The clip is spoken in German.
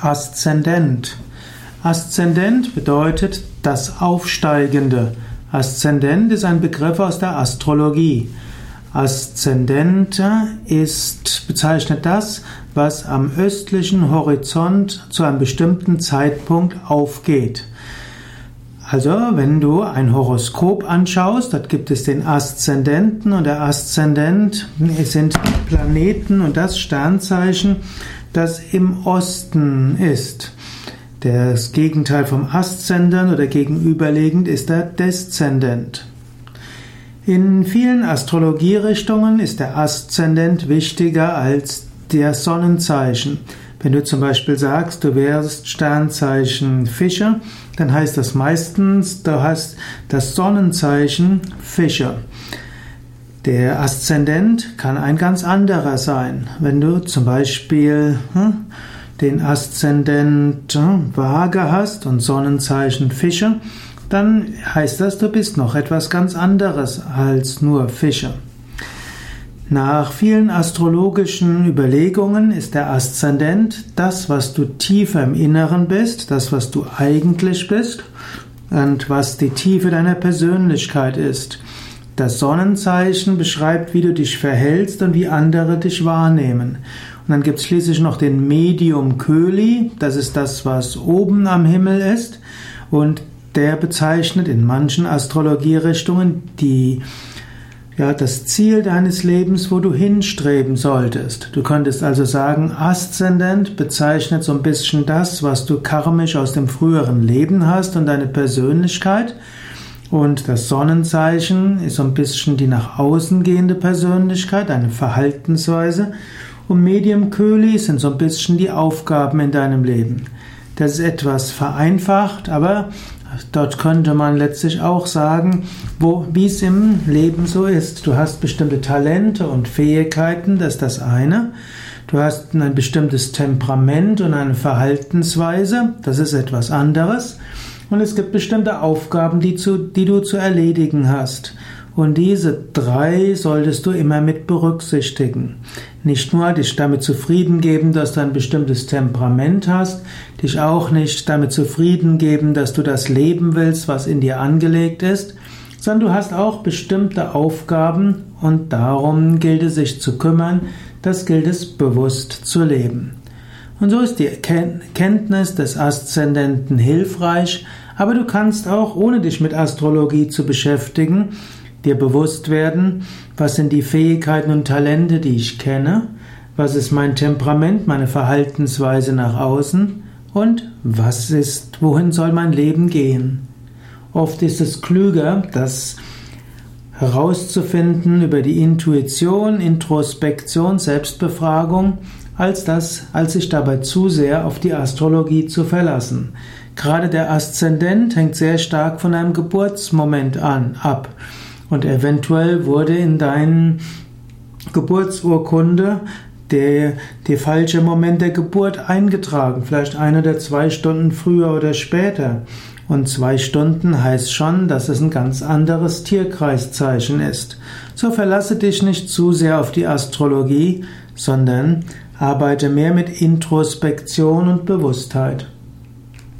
Aszendent. Aszendent bedeutet das Aufsteigende. Aszendent ist ein Begriff aus der Astrologie. Aszendent ist, bezeichnet das, was am östlichen Horizont zu einem bestimmten Zeitpunkt aufgeht. Also, wenn du ein Horoskop anschaust, dort gibt es den Aszendenten und der Aszendent sind Planeten und das Sternzeichen, das im Osten ist. Das Gegenteil vom Aszendent oder gegenüberliegend ist der Deszendent. In vielen Astrologierichtungen ist der Aszendent wichtiger als der Sonnenzeichen. Wenn du zum Beispiel sagst, du wärst Sternzeichen Fischer, dann heißt das meistens, du hast das Sonnenzeichen Fischer. Der Aszendent kann ein ganz anderer sein. Wenn du zum Beispiel hm, den Aszendent hm, Waage hast und Sonnenzeichen Fischer, dann heißt das, du bist noch etwas ganz anderes als nur Fischer. Nach vielen astrologischen Überlegungen ist der Aszendent das, was du tiefer im Inneren bist, das, was du eigentlich bist und was die Tiefe deiner Persönlichkeit ist. Das Sonnenzeichen beschreibt, wie du dich verhältst und wie andere dich wahrnehmen. Und dann gibt es schließlich noch den Medium Köli, das ist das, was oben am Himmel ist. Und der bezeichnet in manchen Astrologierichtungen die ja, das Ziel deines Lebens, wo du hinstreben solltest. Du könntest also sagen, Aszendent bezeichnet so ein bisschen das, was du karmisch aus dem früheren Leben hast und deine Persönlichkeit. Und das Sonnenzeichen ist so ein bisschen die nach außen gehende Persönlichkeit, deine Verhaltensweise. Und Medium Köli sind so ein bisschen die Aufgaben in deinem Leben. Das ist etwas vereinfacht, aber Dort könnte man letztlich auch sagen, wo, wie es im Leben so ist. Du hast bestimmte Talente und Fähigkeiten, das ist das eine. Du hast ein bestimmtes Temperament und eine Verhaltensweise, das ist etwas anderes. Und es gibt bestimmte Aufgaben, die, zu, die du zu erledigen hast. Und diese drei solltest du immer mit berücksichtigen. Nicht nur dich damit zufrieden geben, dass du ein bestimmtes Temperament hast, dich auch nicht damit zufrieden geben, dass du das leben willst, was in dir angelegt ist, sondern du hast auch bestimmte Aufgaben und darum gilt es sich zu kümmern, das gilt es bewusst zu leben. Und so ist die Kenntnis des Aszendenten hilfreich, aber du kannst auch, ohne dich mit Astrologie zu beschäftigen, dir bewusst werden, was sind die Fähigkeiten und Talente, die ich kenne, was ist mein Temperament, meine Verhaltensweise nach außen und was ist, wohin soll mein Leben gehen. Oft ist es klüger, das herauszufinden über die Intuition, Introspektion, Selbstbefragung, als das, als sich dabei zu sehr auf die Astrologie zu verlassen. Gerade der Aszendent hängt sehr stark von einem Geburtsmoment an, ab. Und eventuell wurde in deinen Geburtsurkunde der, der falsche Moment der Geburt eingetragen, vielleicht eine oder zwei Stunden früher oder später. Und zwei Stunden heißt schon, dass es ein ganz anderes Tierkreiszeichen ist. So verlasse dich nicht zu sehr auf die Astrologie, sondern arbeite mehr mit Introspektion und Bewusstheit.